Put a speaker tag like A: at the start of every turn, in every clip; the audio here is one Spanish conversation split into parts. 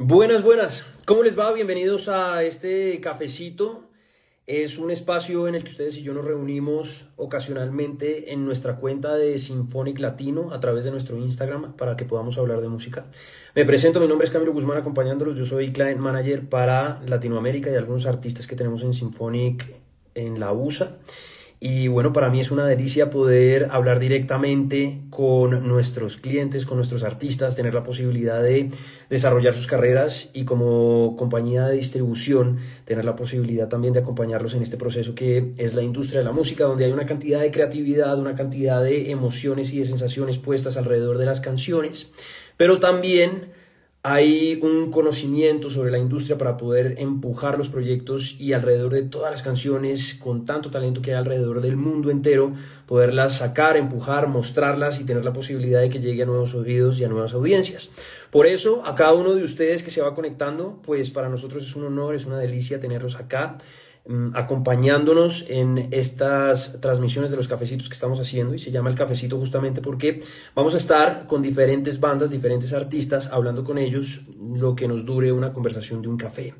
A: Buenas, buenas. ¿Cómo les va? Bienvenidos a este cafecito. Es un espacio en el que ustedes y yo nos reunimos ocasionalmente en nuestra cuenta de Symphonic Latino a través de nuestro Instagram para que podamos hablar de música. Me presento, mi nombre es Camilo Guzmán acompañándolos. Yo soy client manager para Latinoamérica y algunos artistas que tenemos en Symphonic en la USA. Y bueno, para mí es una delicia poder hablar directamente con nuestros clientes, con nuestros artistas, tener la posibilidad de desarrollar sus carreras y como compañía de distribución, tener la posibilidad también de acompañarlos en este proceso que es la industria de la música, donde hay una cantidad de creatividad, una cantidad de emociones y de sensaciones puestas alrededor de las canciones, pero también hay un conocimiento sobre la industria para poder empujar los proyectos y alrededor de todas las canciones con tanto talento que hay alrededor del mundo entero, poderlas sacar, empujar, mostrarlas y tener la posibilidad de que llegue a nuevos oídos y a nuevas audiencias. Por eso, a cada uno de ustedes que se va conectando, pues para nosotros es un honor, es una delicia tenerlos acá. Mm, acompañándonos en estas transmisiones de los cafecitos que estamos haciendo y se llama el cafecito justamente porque vamos a estar con diferentes bandas, diferentes artistas, hablando con ellos lo que nos dure una conversación de un café.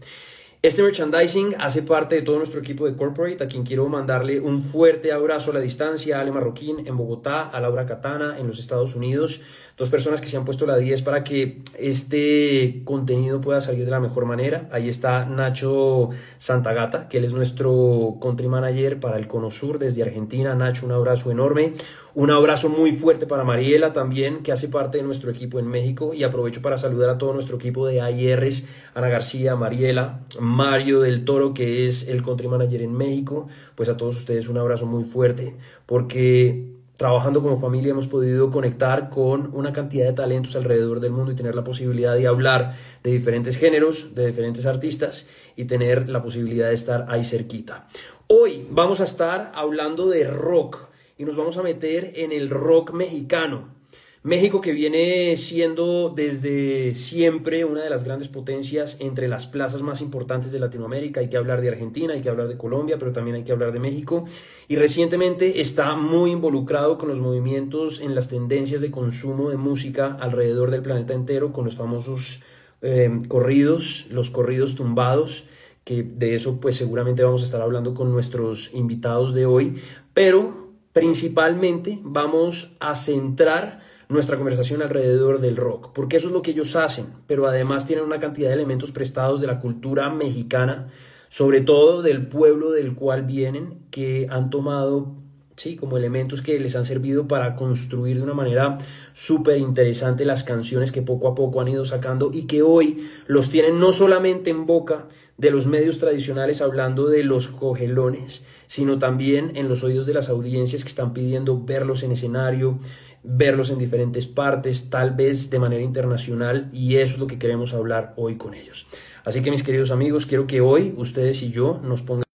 A: Este merchandising hace parte de todo nuestro equipo de corporate, a quien quiero mandarle un fuerte abrazo a la distancia, a Ale Marroquín en Bogotá, a Laura Catana en los Estados Unidos, dos personas que se han puesto la 10 para que este contenido pueda salir de la mejor manera. Ahí está Nacho Santagata, que él es nuestro country manager para el Cono Sur desde Argentina. Nacho, un abrazo enorme. Un abrazo muy fuerte para Mariela también, que hace parte de nuestro equipo en México. Y aprovecho para saludar a todo nuestro equipo de AIRs, Ana García, Mariela, Mario del Toro, que es el country manager en México. Pues a todos ustedes un abrazo muy fuerte, porque trabajando como familia hemos podido conectar con una cantidad de talentos alrededor del mundo y tener la posibilidad de hablar de diferentes géneros, de diferentes artistas y tener la posibilidad de estar ahí cerquita. Hoy vamos a estar hablando de rock y nos vamos a meter en el rock mexicano. México que viene siendo desde siempre una de las grandes potencias entre las plazas más importantes de Latinoamérica. Hay que hablar de Argentina, hay que hablar de Colombia, pero también hay que hablar de México. Y recientemente está muy involucrado con los movimientos en las tendencias de consumo de música alrededor del planeta entero, con los famosos eh, corridos, los corridos tumbados que de eso pues seguramente vamos a estar hablando con nuestros invitados de hoy, pero principalmente vamos a centrar nuestra conversación alrededor del rock, porque eso es lo que ellos hacen, pero además tienen una cantidad de elementos prestados de la cultura mexicana, sobre todo del pueblo del cual vienen, que han tomado ¿sí? como elementos que les han servido para construir de una manera súper interesante las canciones que poco a poco han ido sacando y que hoy los tienen no solamente en boca de los medios tradicionales hablando de los cogelones, sino también en los oídos de las audiencias que están pidiendo verlos en escenario, verlos en diferentes partes, tal vez de manera internacional, y eso es lo que queremos hablar hoy con ellos. Así que mis queridos amigos, quiero que hoy ustedes y yo nos pongamos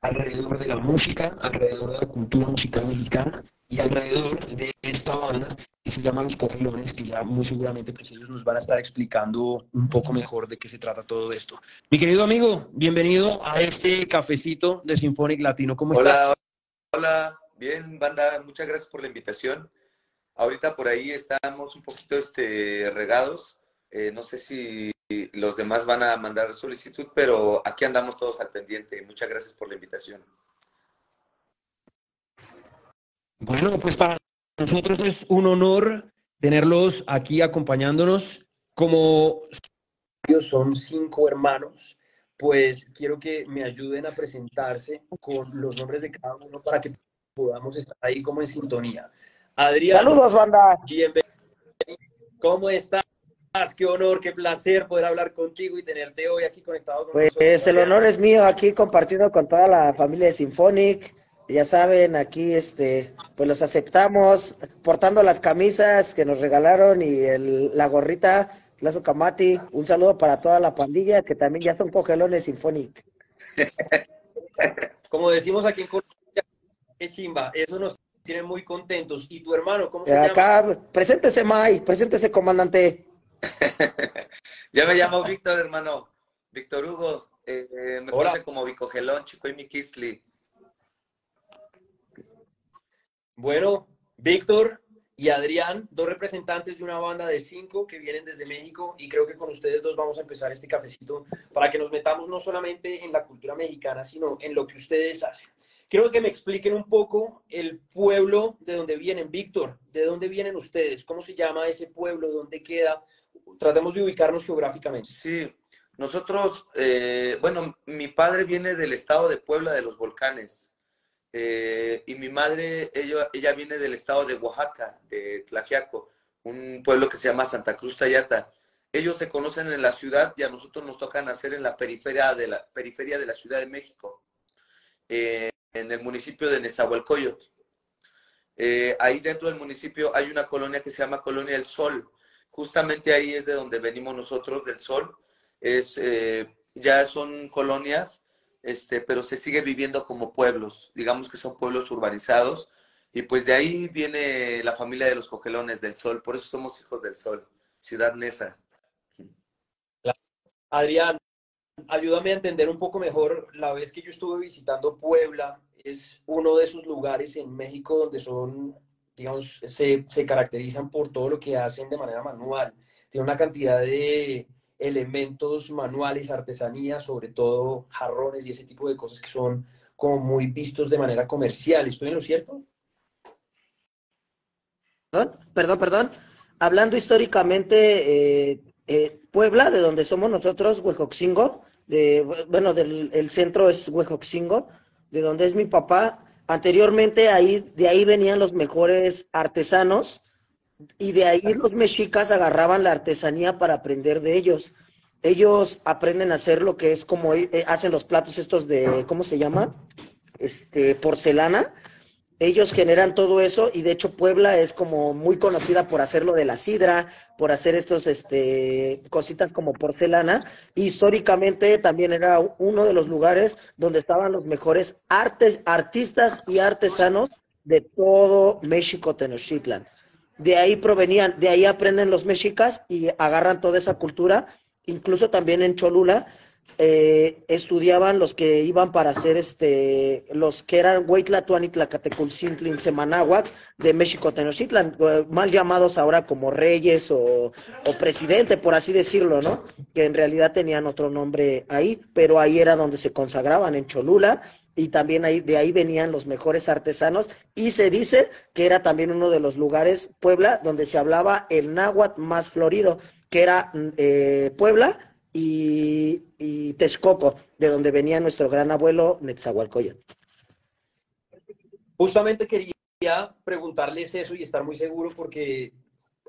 A: alrededor de la música, alrededor de la cultura musical mexicana y alrededor de esta banda que se llama Los Cogelones, que ya muy seguramente pues ellos nos van a estar explicando un poco mejor de qué se trata todo esto. Mi querido amigo, bienvenido a este cafecito de Symphonic Latino. ¿Cómo
B: estás? Hola, bien, banda, muchas gracias por la invitación. Ahorita por ahí estamos un poquito este, regados. Eh, no sé si los demás van a mandar solicitud, pero aquí andamos todos al pendiente. Muchas gracias por la invitación.
A: Bueno, pues para nosotros es un honor tenerlos aquí acompañándonos. Como ellos son cinco hermanos, pues quiero que me ayuden a presentarse con los nombres de cada uno para que podamos estar ahí como en sintonía.
C: Adrián. Saludos, banda.
A: Bienvenido. ¿Cómo estás? Qué honor, qué placer poder hablar contigo y tenerte hoy aquí conectado con
C: pues, nosotros. Pues el honor es mío aquí compartiendo con toda la familia de Symphonic ya saben, aquí este, pues los aceptamos portando las camisas que nos regalaron y el, la gorrita, Lazo Camati. Un saludo para toda la pandilla que también ya son cogelones Symphonic.
A: Como decimos aquí en Colombia, qué chimba, eso nos tiene muy contentos. ¿Y tu hermano, cómo se llama?
C: Acá, preséntese, May, preséntese, comandante.
B: ya me llamo Víctor, hermano. Víctor Hugo, eh, me conoce como Bicogelón, Chico y Mikisli.
A: Bueno, Víctor y Adrián, dos representantes de una banda de cinco que vienen desde México y creo que con ustedes dos vamos a empezar este cafecito para que nos metamos no solamente en la cultura mexicana, sino en lo que ustedes hacen. Quiero que me expliquen un poco el pueblo de donde vienen. Víctor, ¿de dónde vienen ustedes? ¿Cómo se llama ese pueblo? ¿Dónde queda? Tratemos de ubicarnos geográficamente.
B: Sí, nosotros, eh, bueno, mi padre viene del estado de Puebla de los Volcanes eh, y mi madre, ella, ella viene del estado de Oaxaca, de Tlajiaco, un pueblo que se llama Santa Cruz Tayata. Ellos se conocen en la ciudad y a nosotros nos toca nacer en la periferia de la, periferia de la Ciudad de México. Eh, en el municipio de Nezahualcóyotl. Eh, ahí dentro del municipio hay una colonia que se llama Colonia del Sol. Justamente ahí es de donde venimos nosotros, del Sol. Es, ya son colonias, este, pero se sigue viviendo como pueblos. Digamos que son pueblos urbanizados. Y pues de ahí viene la familia de los cogelones del Sol. Por eso somos hijos del Sol, Ciudad Neza.
A: Adrián, ayúdame a entender un poco mejor. La vez que yo estuve visitando Puebla, es uno de esos lugares en México donde son, digamos, se, se caracterizan por todo lo que hacen de manera manual. Tiene una cantidad de elementos manuales, artesanías, sobre todo jarrones y ese tipo de cosas que son como muy vistos de manera comercial. ¿Estoy en lo cierto?
C: Perdón, perdón, perdón. Hablando históricamente, eh, eh, Puebla, de donde somos nosotros, Huejoxingo, de, bueno, del el centro es Huejoxingo, de donde es mi papá. Anteriormente ahí, de ahí venían los mejores artesanos y de ahí los mexicas agarraban la artesanía para aprender de ellos. Ellos aprenden a hacer lo que es como eh, hacen los platos estos de, ¿cómo se llama? Este, porcelana ellos generan todo eso y de hecho Puebla es como muy conocida por hacerlo de la sidra, por hacer estos este cositas como porcelana. Históricamente también era uno de los lugares donde estaban los mejores artes, artistas y artesanos de todo México Tenochtitlan. De ahí provenían, de ahí aprenden los mexicas y agarran toda esa cultura, incluso también en Cholula eh, estudiaban los que iban para hacer este, los que eran Huaytlatuan y Tlacateculcintli Semanáhuac de México Tenochtitlan, mal llamados ahora como reyes o, o, presidente, por así decirlo, ¿no? Que en realidad tenían otro nombre ahí, pero ahí era donde se consagraban, en Cholula, y también ahí, de ahí venían los mejores artesanos, y se dice que era también uno de los lugares, Puebla, donde se hablaba el náhuatl más florido, que era eh, Puebla, y, y Texcoco, de donde venía nuestro gran abuelo Netzahualcoyotl.
A: Justamente quería preguntarles eso y estar muy seguro porque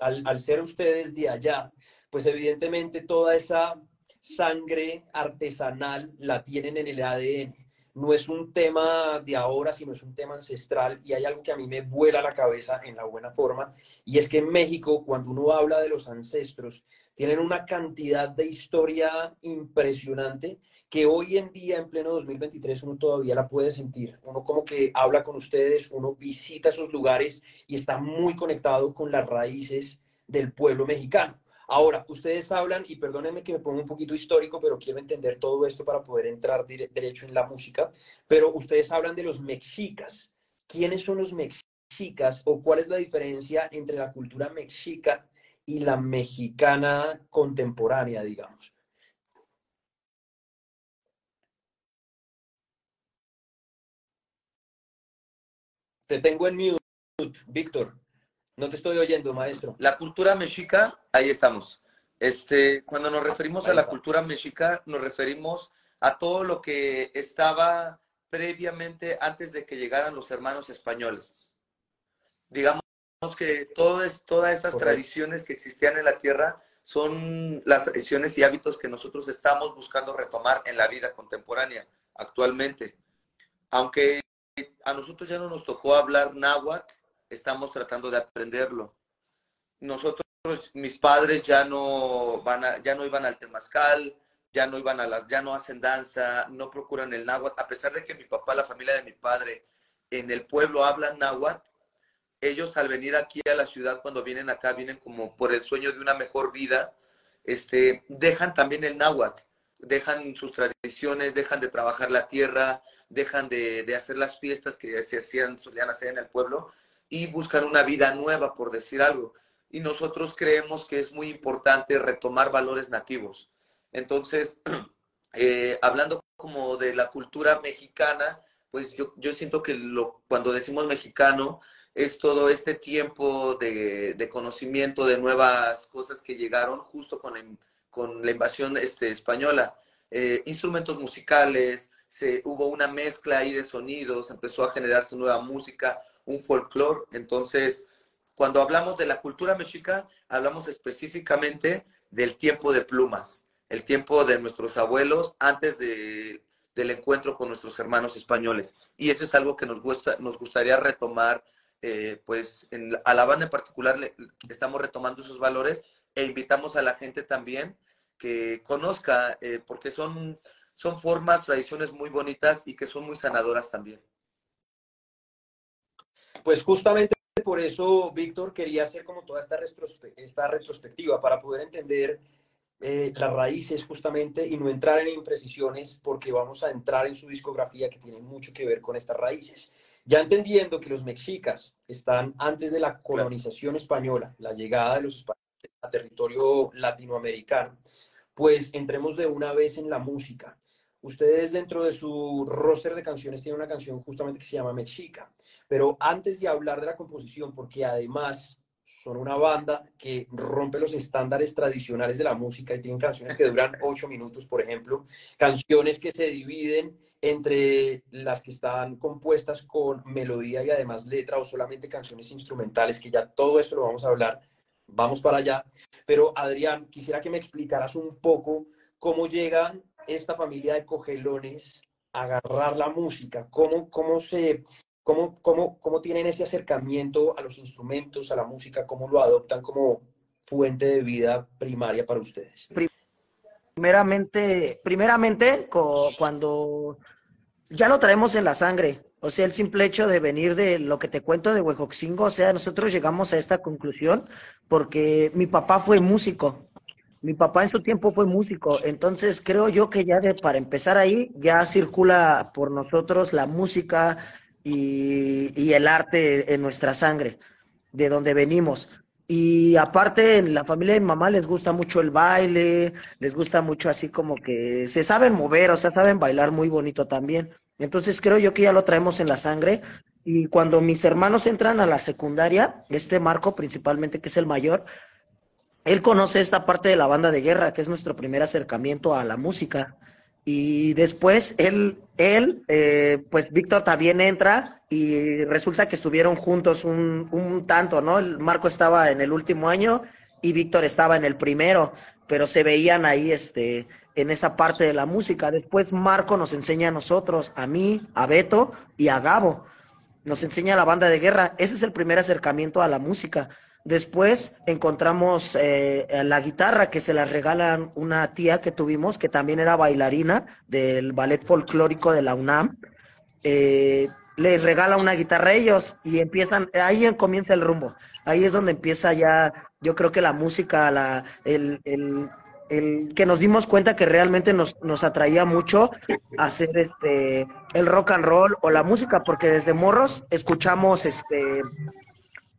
A: al, al ser ustedes de allá, pues evidentemente toda esa sangre artesanal la tienen en el ADN. No es un tema de ahora, sino es un tema ancestral y hay algo que a mí me vuela la cabeza en la buena forma y es que en México, cuando uno habla de los ancestros, tienen una cantidad de historia impresionante que hoy en día, en pleno 2023, uno todavía la puede sentir. Uno como que habla con ustedes, uno visita esos lugares y está muy conectado con las raíces del pueblo mexicano. Ahora, ustedes hablan, y perdónenme que me ponga un poquito histórico, pero quiero entender todo esto para poder entrar derecho en la música, pero ustedes hablan de los mexicas. ¿Quiénes son los mexicas o cuál es la diferencia entre la cultura mexica y la mexicana contemporánea, digamos. Te tengo en mute, Víctor. No te estoy oyendo, maestro.
B: La cultura mexica, ahí estamos. Este, cuando nos referimos a la cultura mexica, nos referimos a todo lo que estaba previamente antes de que llegaran los hermanos españoles. Digamos que todo es, todas estas tradiciones que existían en la tierra son las tradiciones y hábitos que nosotros estamos buscando retomar en la vida contemporánea actualmente. Aunque a nosotros ya no nos tocó hablar náhuatl, estamos tratando de aprenderlo. Nosotros, mis padres ya no van a, ya no iban al temazcal, ya no iban a las, ya no hacen danza, no procuran el náhuatl, a pesar de que mi papá, la familia de mi padre, en el pueblo hablan náhuatl, ellos al venir aquí a la ciudad, cuando vienen acá, vienen como por el sueño de una mejor vida, este, dejan también el náhuatl, dejan sus tradiciones, dejan de trabajar la tierra, dejan de, hacer las fiestas que se hacían, solían hacer en el pueblo, y buscan una vida nueva, por decir algo. Y nosotros creemos que es muy importante retomar valores nativos. Entonces, eh, hablando como de la cultura mexicana, pues yo, yo siento que lo, cuando decimos mexicano es todo este tiempo de, de conocimiento de nuevas cosas que llegaron justo con la, con la invasión este, española. Eh, instrumentos musicales, se, hubo una mezcla ahí de sonidos, empezó a generarse nueva música, un folclore. Entonces, cuando hablamos de la cultura mexica, hablamos específicamente del tiempo de plumas, el tiempo de nuestros abuelos antes de, del encuentro con nuestros hermanos españoles. Y eso es algo que nos, gusta, nos gustaría retomar, eh, pues en, a la banda en particular le, estamos retomando esos valores e invitamos a la gente también que conozca, eh, porque son, son formas, tradiciones muy bonitas y que son muy sanadoras también.
A: Pues justamente por eso, Víctor, quería hacer como toda esta, esta retrospectiva para poder entender eh, las raíces justamente y no entrar en imprecisiones porque vamos a entrar en su discografía que tiene mucho que ver con estas raíces. Ya entendiendo que los mexicas están antes de la colonización española, la llegada de los españoles a territorio latinoamericano, pues entremos de una vez en la música. Ustedes dentro de su roster de canciones tienen una canción justamente que se llama Mexica, pero antes de hablar de la composición, porque además son una banda que rompe los estándares tradicionales de la música y tienen canciones que duran ocho minutos, por ejemplo, canciones que se dividen entre las que están compuestas con melodía y además letra o solamente canciones instrumentales, que ya todo esto lo vamos a hablar, vamos para allá. Pero Adrián, quisiera que me explicaras un poco cómo llega esta familia de cogelones agarrar la música, cómo, cómo se ¿Cómo, cómo, cómo tienen ese acercamiento a los instrumentos, a la música? ¿Cómo lo adoptan como fuente de vida primaria para ustedes?
C: Primeramente, primeramente cuando ya lo traemos en la sangre, o sea, el simple hecho de venir de lo que te cuento de Huejoxingo, o sea, nosotros llegamos a esta conclusión porque mi papá fue músico. Mi papá en su tiempo fue músico, entonces creo yo que ya de, para empezar ahí ya circula por nosotros la música, y, el arte en nuestra sangre, de donde venimos. Y aparte, en la familia de mi mamá les gusta mucho el baile, les gusta mucho así como que se saben mover, o sea, saben bailar muy bonito también. Entonces creo yo que ya lo traemos en la sangre. Y cuando mis hermanos entran a la secundaria, este Marco principalmente, que es el mayor, él conoce esta parte de la banda de guerra, que es nuestro primer acercamiento a la música. Y después él, él eh, pues Víctor también entra y resulta que estuvieron juntos un, un tanto, ¿no? El Marco estaba en el último año y Víctor estaba en el primero, pero se veían ahí este, en esa parte de la música. Después Marco nos enseña a nosotros, a mí, a Beto y a Gabo. Nos enseña la banda de guerra. Ese es el primer acercamiento a la música. Después encontramos eh, la guitarra que se la regalan una tía que tuvimos, que también era bailarina del ballet folclórico de la UNAM. Eh, les regala una guitarra a ellos y empiezan, ahí comienza el rumbo. Ahí es donde empieza ya, yo creo que la música, la, el, el, el que nos dimos cuenta que realmente nos, nos atraía mucho hacer este el rock and roll o la música, porque desde morros escuchamos este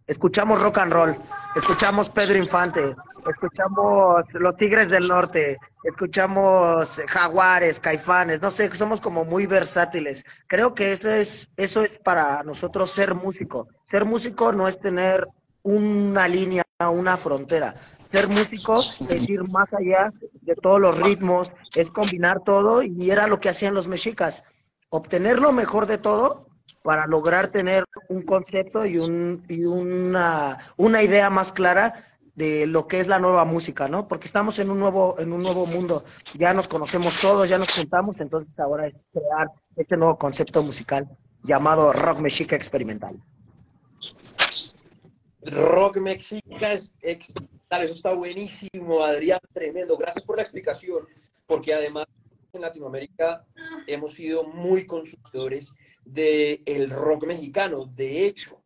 C: escuchamos rock and roll, escuchamos Pedro Infante, escuchamos Los Tigres del Norte, escuchamos Jaguares, Caifanes, no sé, somos como muy versátiles. Creo que eso es, eso es para nosotros ser músico. Ser músico no es tener una línea, una frontera. Ser músico es ir más allá de todos los ritmos, es combinar todo y era lo que hacían los mexicas. Obtener lo mejor de todo para lograr tener un concepto y, un, y una, una idea más clara de lo que es la nueva música, ¿no? Porque estamos en un nuevo, en un nuevo mundo, ya nos conocemos todos, ya nos juntamos, entonces ahora es crear ese nuevo concepto musical llamado rock mexica experimental.
A: Rock mexica experimental, eso está buenísimo, Adrián, tremendo. Gracias por la explicación, porque además en Latinoamérica hemos sido muy consumidores del rock mexicano. De hecho,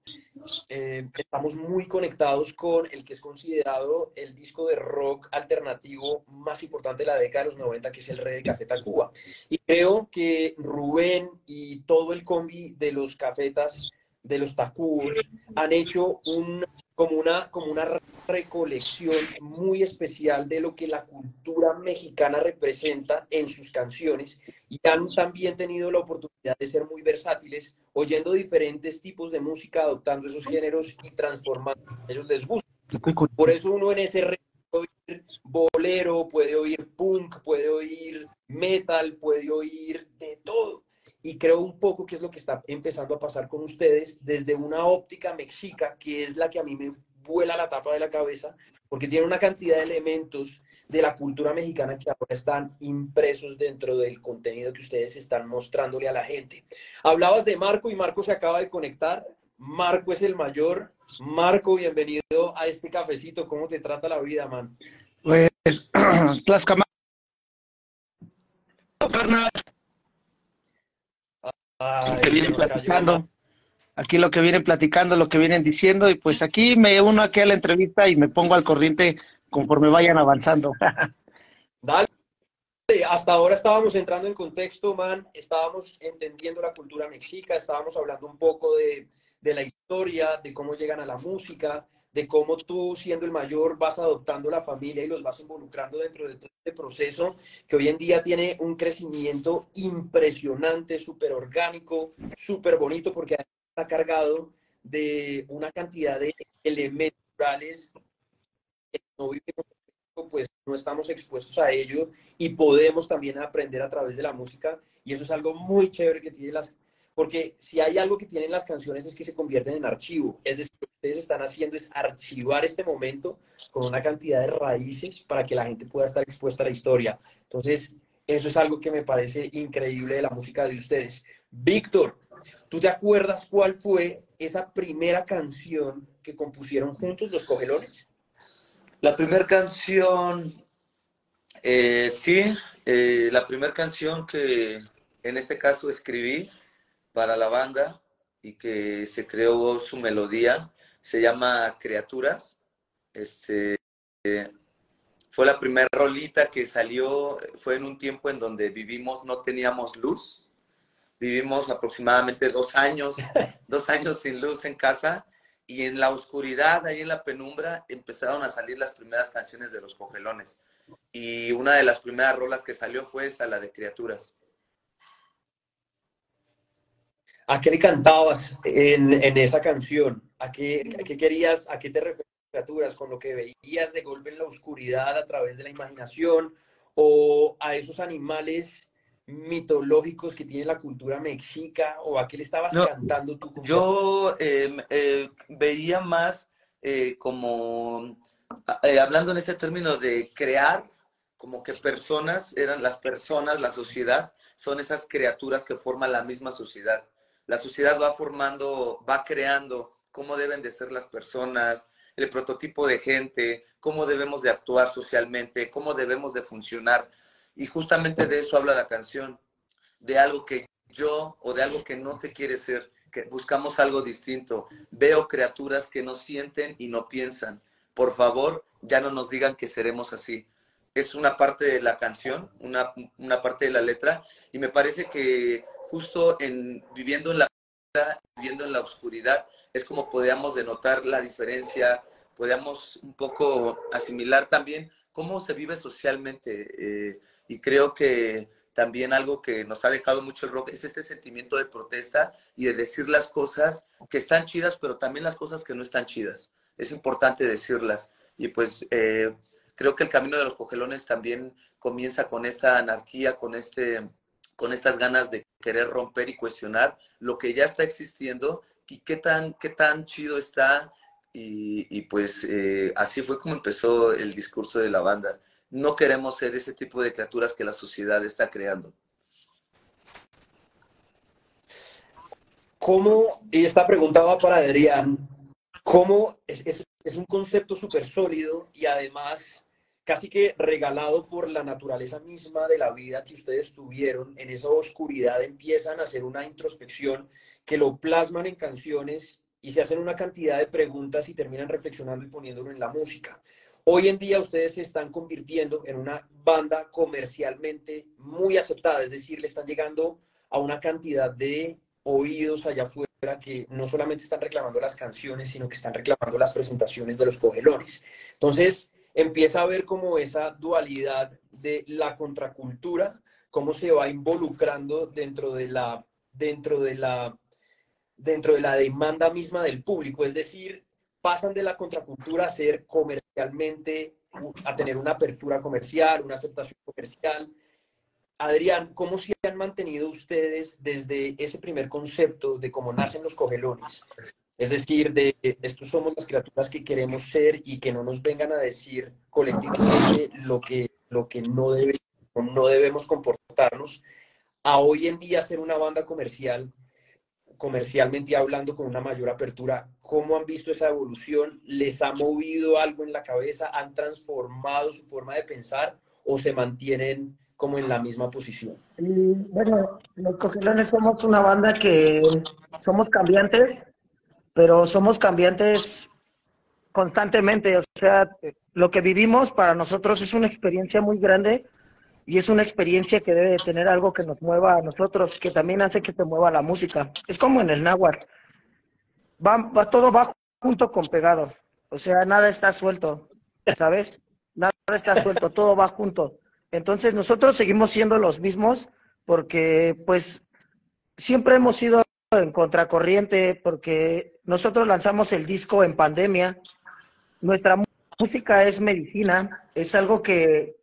A: eh, estamos muy conectados con el que es considerado el disco de rock alternativo más importante de la década de los 90, que es el Rey de Café Tacuba. Y creo que Rubén y todo el combi de los cafetas de los Tacúos, han hecho un, como, una, como una recolección muy especial de lo que la cultura mexicana representa en sus canciones y han también tenido la oportunidad de ser muy versátiles, oyendo diferentes tipos de música, adoptando esos géneros y transformando ellos les gusta. Por eso uno en ese puede oír bolero, puede oír punk, puede oír metal, puede oír de todo. Y creo un poco que es lo que está empezando a pasar con ustedes desde una óptica mexica, que es la que a mí me vuela la tapa de la cabeza, porque tiene una cantidad de elementos de la cultura mexicana que ahora están impresos dentro del contenido que ustedes están mostrándole a la gente. Hablabas de Marco y Marco se acaba de conectar. Marco es el mayor. Marco, bienvenido a este cafecito. ¿Cómo te trata la vida, man?
D: Pues, Tlaxcamán. que vienen platicando. Aquí lo que vienen platicando, lo que vienen diciendo, y pues aquí me uno aquí a la entrevista y me pongo al corriente conforme vayan avanzando.
A: Dale. Hasta ahora estábamos entrando en contexto, man. Estábamos entendiendo la cultura mexica, estábamos hablando un poco de, de la historia, de cómo llegan a la música, de cómo tú, siendo el mayor, vas adoptando la familia y los vas involucrando dentro de todo este proceso que hoy en día tiene un crecimiento impresionante, súper orgánico, súper bonito, porque está cargado de una cantidad de elementos que no vivimos, pues no estamos expuestos a ello y podemos también aprender a través de la música y eso es algo muy chévere que tiene las porque si hay algo que tienen las canciones es que se convierten en archivo. Es decir, lo que ustedes están haciendo es archivar este momento con una cantidad de raíces para que la gente pueda estar expuesta a la historia. Entonces, eso es algo que me parece increíble de la música de ustedes. Víctor, ¿tú te acuerdas cuál fue esa primera canción que compusieron juntos los cogelones?
B: La primera canción, eh, sí, eh, la primera canción que en este caso escribí para la banda y que se creó su melodía. Se llama Criaturas. Este, fue la primera rolita que salió, fue en un tiempo en donde vivimos, no teníamos luz. Vivimos aproximadamente dos años, dos años sin luz en casa y en la oscuridad, ahí en la penumbra, empezaron a salir las primeras canciones de los cogelones. Y una de las primeras rolas que salió fue esa, la de Criaturas.
A: ¿A qué le cantabas en, esa canción? ¿A qué, querías, a qué te referías con lo que veías de golpe en la oscuridad a través de la imaginación o a esos animales mitológicos que tiene la cultura mexica o a qué le estabas cantando tú?
B: Yo em, eh, veía más eh, como, eh, hablando en este término de crear, como que personas, eran las personas, la sociedad, son esas criaturas que forman la misma sociedad la sociedad va formando, va creando cómo deben de ser las personas, el prototipo de gente, cómo debemos de actuar socialmente, cómo debemos de funcionar. Y justamente de eso habla la canción, de algo que yo o de algo que no se quiere ser, que buscamos algo distinto. Veo criaturas que no sienten y no piensan. Por favor, ya no nos digan que seremos así. Es una parte de la canción, una, una parte de la letra, y me parece que justo en viviendo en la viviendo en la oscuridad es como podíamos denotar la diferencia, podíamos un poco asimilar también cómo se vive socialmente eh, y creo que también algo que nos ha dejado mucho el rock es este sentimiento de protesta y de decir las cosas que están chidas, pero también las cosas que no están chidas. Es importante decirlas. Y pues eh, creo que el camino de los cogelones también comienza con esta anarquía, con este con estas ganas de querer romper y cuestionar lo que ya está existiendo y qué tan, qué tan chido está. Y, pues eh, así fue como empezó el discurso de la banda. No queremos ser ese tipo de criaturas que la sociedad está creando.
A: ¿Cómo, y esta pregunta va para Adrián, cómo es, es un concepto súper sólido y además casi que regalado por la naturaleza misma de la vida que ustedes tuvieron, en esa oscuridad empiezan a hacer una introspección que lo plasman en canciones y se hacen una cantidad de preguntas y terminan reflexionando y poniéndolo en la música. Hoy en día ustedes se están convirtiendo en una banda comercialmente muy aceptada, es decir, le están llegando a una cantidad de oídos allá afuera que no solamente están reclamando las canciones, sino que están reclamando las presentaciones de los cogelones. Entonces, empieza a ver como esa dualidad de la contracultura, cómo se va involucrando dentro de la, dentro de la, dentro de la demanda misma del público. Es decir, pasan de la contracultura a ser comercialmente, a tener una apertura comercial, una aceptación comercial. Adrián, ¿cómo se han mantenido ustedes desde ese primer concepto de cómo nacen los cogelones? Es decir, de estos somos las criaturas que queremos ser y que no nos vengan a decir colectivamente lo que, lo que no, debe, no debemos comportarnos, a hoy en día ser una banda comercial, comercialmente hablando con una mayor apertura, ¿cómo han visto esa evolución? ¿Les ha movido algo en la cabeza? ¿Han transformado su forma de pensar o se mantienen como en la misma posición?
C: bueno, los cogelones somos una banda que somos cambiantes, pero somos cambiantes constantemente. O sea, lo que vivimos para nosotros es una experiencia muy grande y es una experiencia que debe tener algo que nos mueva a nosotros, que también hace que se mueva la música. Es como en el náhuatl. Va, va, todo va junto con pegado. O sea, nada está suelto, ¿sabes? Nada está suelto, todo va junto. Entonces nosotros seguimos siendo los mismos porque pues siempre hemos sido en contracorriente porque nosotros lanzamos el disco en pandemia. Nuestra música es medicina, es algo que,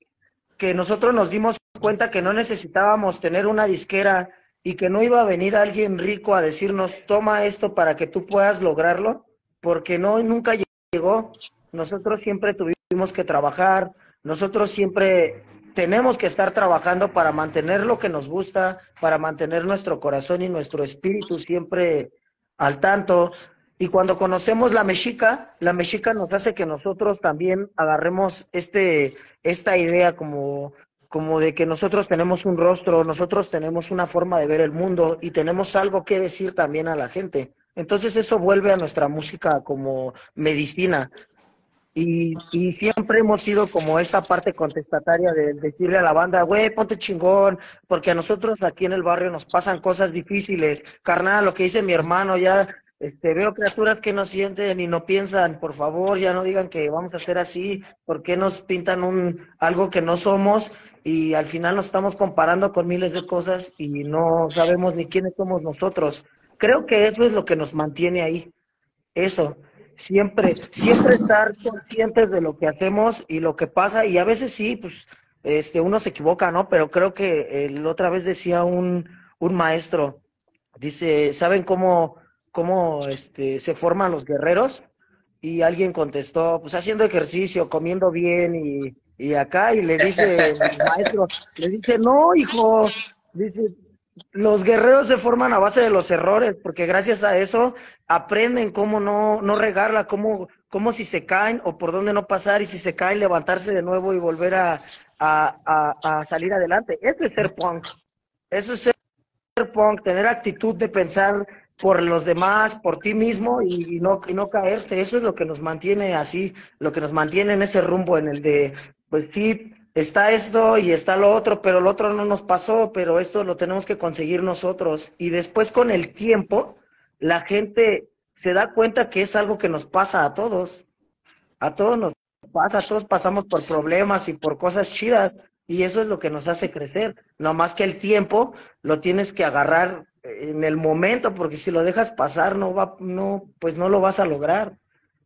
C: que nosotros nos dimos cuenta que no necesitábamos tener una disquera y que no iba a venir alguien rico a decirnos, toma esto para que tú puedas lograrlo, porque no, nunca llegó. Nosotros siempre tuvimos que trabajar, nosotros siempre tenemos que estar trabajando para mantener lo que nos gusta, para mantener nuestro corazón y nuestro espíritu siempre al tanto. Y cuando conocemos la mexica, la mexica nos hace que nosotros también agarremos este, esta idea como, como de que nosotros tenemos un rostro, nosotros tenemos una forma de ver el mundo y tenemos algo que decir también a la gente. Entonces eso vuelve a nuestra música como medicina. Y, y, siempre hemos sido como esa parte contestataria de decirle a la banda, güey, ponte chingón, porque a nosotros aquí en el barrio nos pasan cosas difíciles. Carnal, lo que dice mi hermano, ya este, veo criaturas que no sienten y no piensan, por favor, ya no digan que vamos a hacer así, porque nos pintan un algo que no somos y al final nos estamos comparando con miles de cosas y no sabemos ni quiénes somos nosotros. Creo que eso es lo que nos mantiene ahí. Eso, siempre, siempre estar conscientes de lo que hacemos y lo que pasa, y a veces sí, pues, este, uno se equivoca, ¿no? Pero creo que el, otra vez decía un, un maestro, dice, ¿saben cómo, cómo este, se forman los guerreros? Y alguien contestó, pues haciendo ejercicio, comiendo bien y, y acá, y le dice maestro, le dice, no, hijo, dice, los guerreros se forman a base de los errores, porque gracias a eso aprenden cómo no, no regarla, cómo, cómo si se caen o por dónde no pasar, y si se caen, levantarse de nuevo y volver a, a, a, salir adelante. Eso es ser punk. Eso es ser punk, tener actitud de pensar por los demás, por ti mismo y, no, y no caerse. Eso es lo que nos mantiene así, lo que nos mantiene en ese rumbo en el de, pues sí, está esto y está lo otro, pero lo otro no nos pasó, pero esto lo tenemos que conseguir nosotros. Y después con el tiempo, la gente se da cuenta que es algo que nos pasa a todos. A todos nos pasa, todos pasamos por problemas y por cosas chidas. Y eso es lo que nos hace crecer. No más que el tiempo lo tienes que agarrar en el momento, porque si lo dejas pasar, no va, no, pues no lo vas a lograr.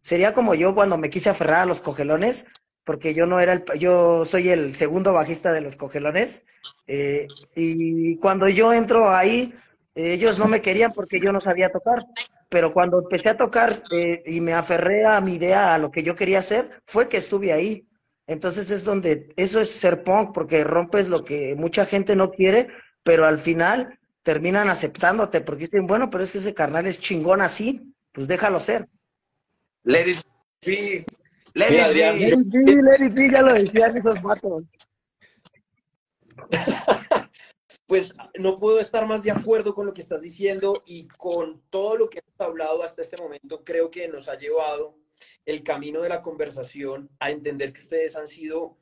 C: Sería como yo cuando me quise aferrar a los cogelones, porque yo no era el, yo soy el segundo bajista de los cogelones, eh, y cuando yo entro ahí, ellos no me querían porque yo no sabía tocar, pero cuando empecé a tocar eh, y me aferré a mi idea, a lo que yo quería hacer, fue que estuve ahí. Entonces es donde, eso es ser punk, porque rompes lo que mucha gente no quiere, pero al final terminan aceptándote, porque dicen, bueno, pero es que ese carnal es chingón así, pues déjalo ser.
B: Let it
C: Let it be. ya lo decían esos vatos.
A: Pues no puedo estar más de acuerdo con lo que estás diciendo y con todo lo que hemos hablado hasta este momento. Creo que nos ha llevado el camino de la conversación a entender que ustedes han sido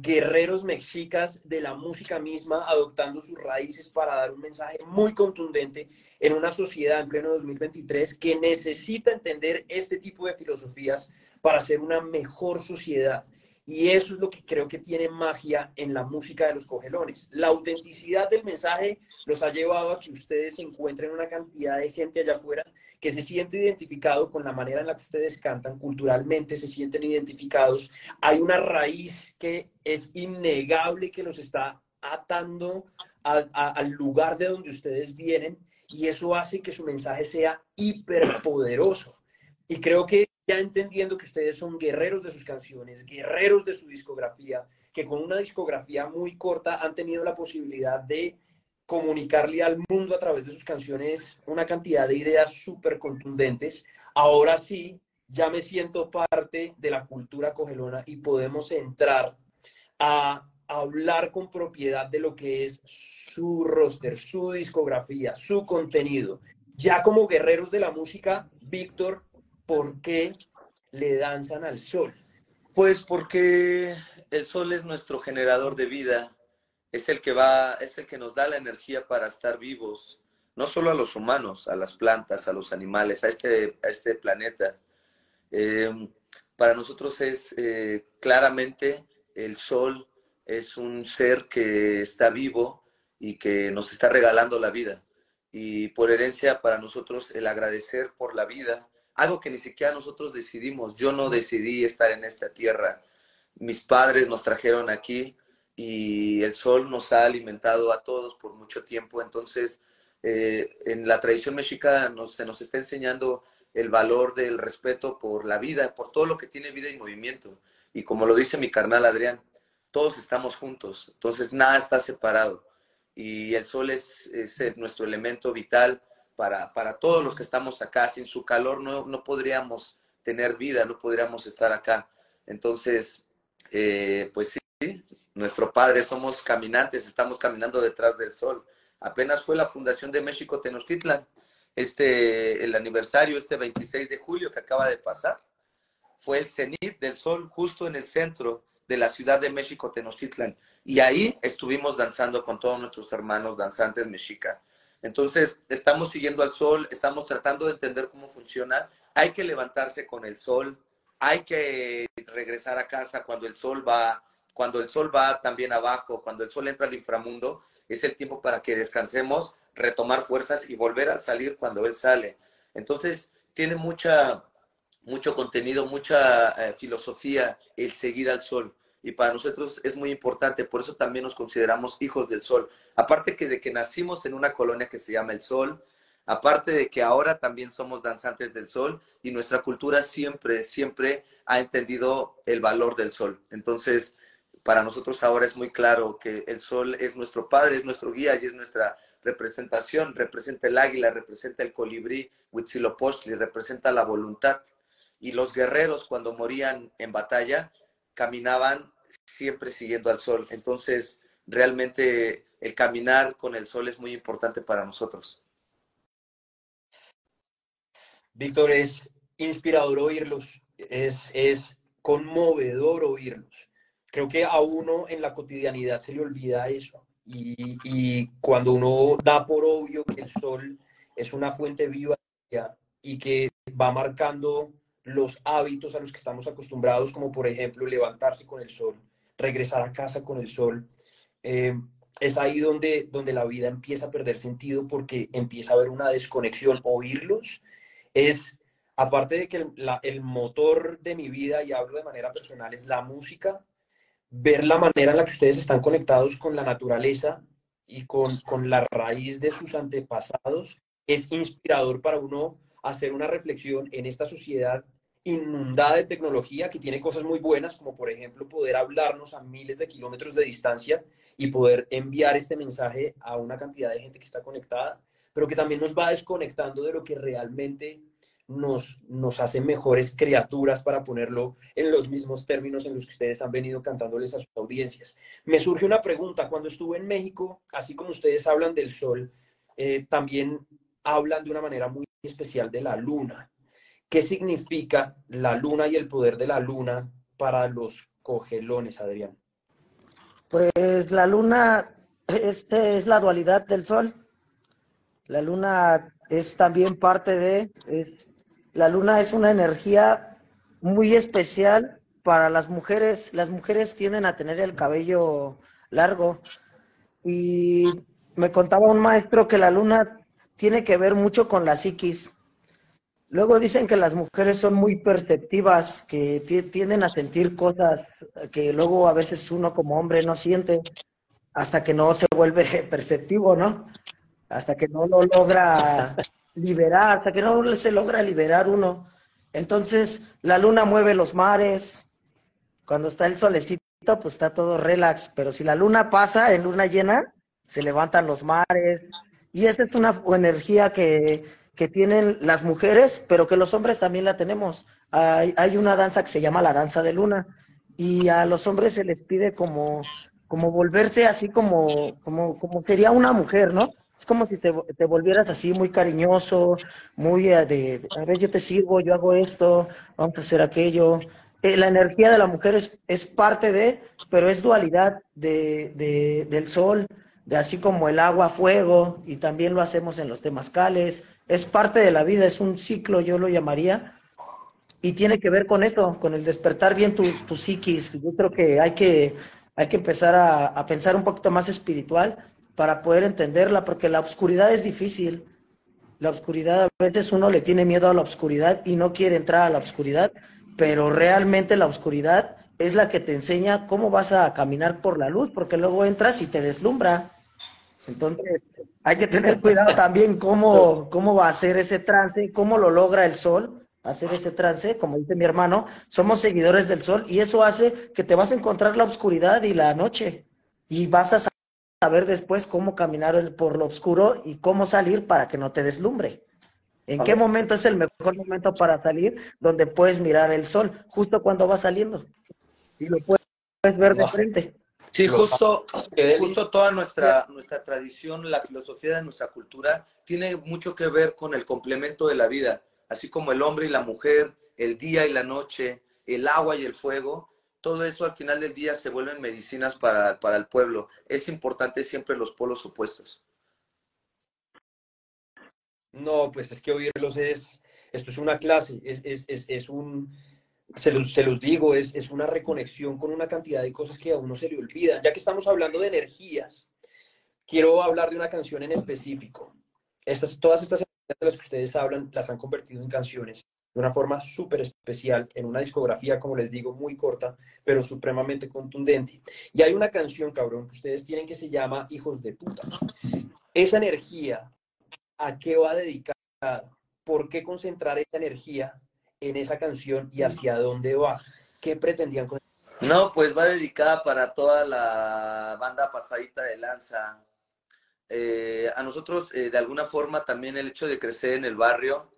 A: guerreros mexicas de la música misma, adoptando sus raíces para dar un mensaje muy contundente en una sociedad en pleno 2023 que necesita entender este tipo de filosofías para ser una mejor sociedad. Y eso es lo que creo que tiene magia en la música de los cogelones. La autenticidad del mensaje los ha llevado a que ustedes encuentren una cantidad de gente allá afuera que se siente identificado con la manera en la que ustedes cantan, culturalmente se sienten identificados. Hay una raíz que es innegable que los está atando al lugar de donde ustedes vienen y eso hace que su mensaje sea hiperpoderoso. Y creo que ya entendiendo que ustedes son guerreros de sus canciones, guerreros de su discografía, que con una discografía muy corta han tenido la posibilidad de comunicarle al mundo a través de sus canciones una cantidad de ideas súper contundentes. Ahora sí, ya me siento parte de la cultura cogelona y podemos entrar a hablar con propiedad de lo que es su roster, su discografía, su contenido. Ya como guerreros de la música, Víctor, ¿por qué le danzan al sol?
B: Pues porque el sol es nuestro generador de vida, es el que va, es el que nos da la energía para estar vivos, no solo a los humanos, a las plantas, a los animales, a este, a este planeta. Eh, para nosotros es eh, claramente el sol es un ser que está vivo y que nos está regalando la vida. Y por herencia para nosotros el agradecer por la vida, algo que ni siquiera nosotros decidimos. Yo no decidí estar en esta tierra. Mis padres nos trajeron aquí y el sol nos ha alimentado a todos por mucho tiempo. Entonces, eh, en la tradición mexica se nos está enseñando el valor del respeto por la vida, por todo lo que tiene vida y movimiento. Y como lo dice mi carnal Adrián, todos estamos juntos, entonces nada está separado. Y el sol es, es nuestro elemento vital para, para todos los que estamos acá. Sin su calor no, no podríamos tener vida, no podríamos estar acá. Entonces, eh, pues sí, nuestro Padre, somos caminantes, estamos caminando detrás del sol. Apenas fue la fundación de México Tenochtitlan, este, el aniversario, este 26 de julio que acaba de pasar. Fue el cenit del sol justo en el centro de la ciudad de México Tenochtitlan. Y ahí estuvimos danzando con todos nuestros hermanos danzantes mexica. Entonces, estamos siguiendo al sol, estamos tratando de entender cómo funciona. Hay que levantarse con el sol, hay que regresar a casa cuando el sol va, cuando el sol va también abajo, cuando el sol entra al inframundo, es el tiempo para que descansemos, retomar fuerzas y volver a salir cuando él sale. Entonces, tiene mucha, mucho contenido, mucha eh, filosofía el seguir al sol y para nosotros es muy importante, por eso también nos consideramos hijos del sol. Aparte que de que nacimos en una colonia que se llama el sol, aparte de que ahora también somos danzantes del sol y nuestra cultura siempre, siempre ha entendido el valor del sol. Entonces, para nosotros ahora es muy claro que el sol es nuestro padre, es nuestro guía y es nuestra representación, representa el águila, representa el colibrí, Huitzilopochtli, representa la voluntad. Y los guerreros cuando morían en batalla caminaban siempre siguiendo al sol. Entonces, realmente el caminar con el sol es muy importante para nosotros.
A: Víctor, es inspirador oírlos, es, es conmovedor oírlos. Creo que a uno en la cotidianidad se le olvida eso. Y, y cuando uno da por obvio que el sol es una fuente viva y que va marcando los hábitos a los que estamos acostumbrados, como por ejemplo levantarse con el sol, regresar a casa con el sol, eh, es ahí donde, donde la vida empieza a perder sentido porque empieza a haber una desconexión. Oírlos es, aparte de que el, el motor de mi vida, y hablo de manera personal, es la música, ver la manera en la que ustedes están conectados con la naturaleza y con, con la raíz de sus antepasados, es inspirador para uno hacer una reflexión en esta sociedad inundada de tecnología que tiene cosas muy buenas, como por ejemplo poder hablarnos a miles de kilómetros de distancia y poder enviar este mensaje a una cantidad de gente que está conectada, pero que también nos va desconectando de lo que realmente nos, nos hace mejores criaturas, para ponerlo en los mismos términos en los que ustedes han venido cantándoles a sus audiencias. Me surge una pregunta, cuando estuve en México, así como ustedes hablan del sol, eh, también hablan de una manera muy especial de la luna. ¿Qué significa la luna y el poder de la luna para los cogelones, Adrián?
C: Pues la luna este es la dualidad del sol. La luna es también parte de, es, la luna es una energía muy especial para las mujeres. Las mujeres tienden a tener el cabello largo y me contaba un maestro que la luna tiene que ver mucho con la psiquis. Luego dicen que las mujeres son muy perceptivas, que tienden a sentir cosas que luego a veces uno como hombre no siente hasta que no se vuelve perceptivo, ¿no? Hasta que no lo logra liberar, hasta que no se logra liberar uno. Entonces, la luna mueve los mares. Cuando está el solecito, pues está todo relax. Pero si la luna pasa en luna llena, se levantan los mares. Y esa es una energía que, que tienen las mujeres, pero que los hombres también la tenemos. Hay, hay, una danza que se llama la danza de luna. Y a los hombres se les pide como, como volverse así como, como, como sería una mujer, ¿no? Es como si te, te volvieras así muy cariñoso, muy eh, de, a ver, yo te sirvo, yo hago esto, vamos a hacer aquello. Eh, la energía de la mujer es, es, parte de, pero es dualidad de, de, del sol, de así como el agua, fuego, y también lo hacemos en los temazcales. Es parte de la vida, es un ciclo, yo lo llamaría, y tiene que ver con esto, con el despertar bien tu, tu psiquis. Yo creo que hay que, hay que empezar a, a pensar un poquito más espiritual para poder entenderla, porque la oscuridad es difícil. La oscuridad, a veces uno le tiene miedo a la oscuridad y no quiere entrar a la oscuridad, pero realmente la oscuridad es la que te enseña cómo vas a caminar por la luz, porque luego entras y te deslumbra. Entonces, hay que tener cuidado también cómo, cómo va a ser ese trance, cómo lo logra el sol, hacer ese trance, como dice mi hermano, somos seguidores del sol y eso hace que te vas a encontrar la oscuridad y la noche y vas a saber después cómo caminar por lo oscuro y cómo salir para que no te deslumbre. ¿En qué momento es el mejor momento para salir donde puedes mirar el sol? Justo cuando va saliendo. Y lo puedes ver de frente.
B: Sí, justo, justo toda nuestra, nuestra tradición, la filosofía de nuestra cultura, tiene mucho que ver con el complemento de la vida, así como el hombre y la mujer, el día y la noche, el agua y el fuego, todo eso al final del día se vuelven medicinas para, para el pueblo. Es importante siempre los polos opuestos.
A: No, pues es que oírlos es, esto es una clase, es, es, es, es un, se los, se los digo, es, es, una reconexión con una cantidad de cosas que a uno se le olvidan. Ya que estamos hablando de energías, quiero hablar de una canción en específico. Estas, todas estas energías de las que ustedes hablan las han convertido en canciones de una forma súper especial, en una discografía, como les digo, muy corta, pero supremamente contundente. Y hay una canción, cabrón, que ustedes tienen que se llama Hijos de puta. Esa energía, ¿a qué va dedicada? ¿Por qué concentrar esa energía en esa canción y hacia dónde va? ¿Qué pretendían con
B: No, pues va dedicada para toda la banda pasadita de lanza. Eh, a nosotros, eh, de alguna forma, también el hecho de crecer en el barrio,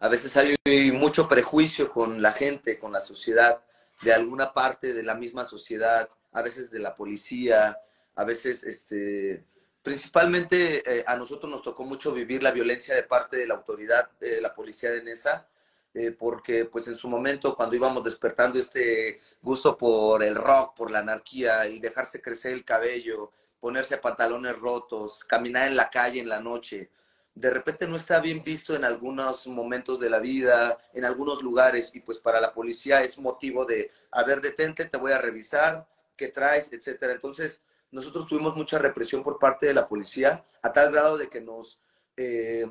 B: a veces hay mucho prejuicio con la gente, con la sociedad, de alguna parte de la misma sociedad, a veces de la policía, a veces, este, principalmente eh, a nosotros nos tocó mucho vivir la violencia de parte de la autoridad, de la policía de Nesa, eh, porque pues en su momento cuando íbamos despertando este gusto por el rock, por la anarquía, y dejarse crecer el cabello, ponerse pantalones rotos, caminar en la calle en la noche, de repente no está bien visto en algunos momentos de la vida, en algunos lugares, y pues para la policía es motivo de, a ver, detente, te voy a revisar, qué traes, etcétera. Entonces, nosotros tuvimos mucha represión por parte de la policía, a tal grado de que nos, eh,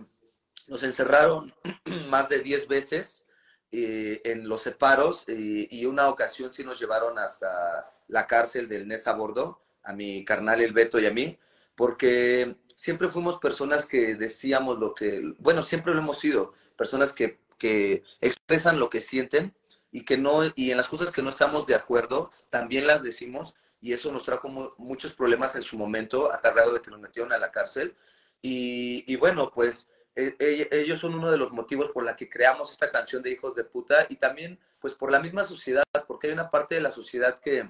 B: nos encerraron más de 10 veces eh, en los separos eh, y una ocasión sí nos llevaron hasta la cárcel del Nesa Bordo, a mi carnal el Beto y a mí, porque siempre fuimos personas que decíamos lo que, bueno, siempre lo hemos sido, personas que, que expresan lo que sienten y que no, y en las cosas que no estamos de acuerdo, también las decimos, y eso nos trajo muchos problemas en su momento, a tal grado de que nos metieron a la cárcel. Y, y bueno, pues ellos son uno de los motivos por la que creamos esta canción de Hijos de Puta y también pues por la misma sociedad, porque hay una parte de la sociedad que,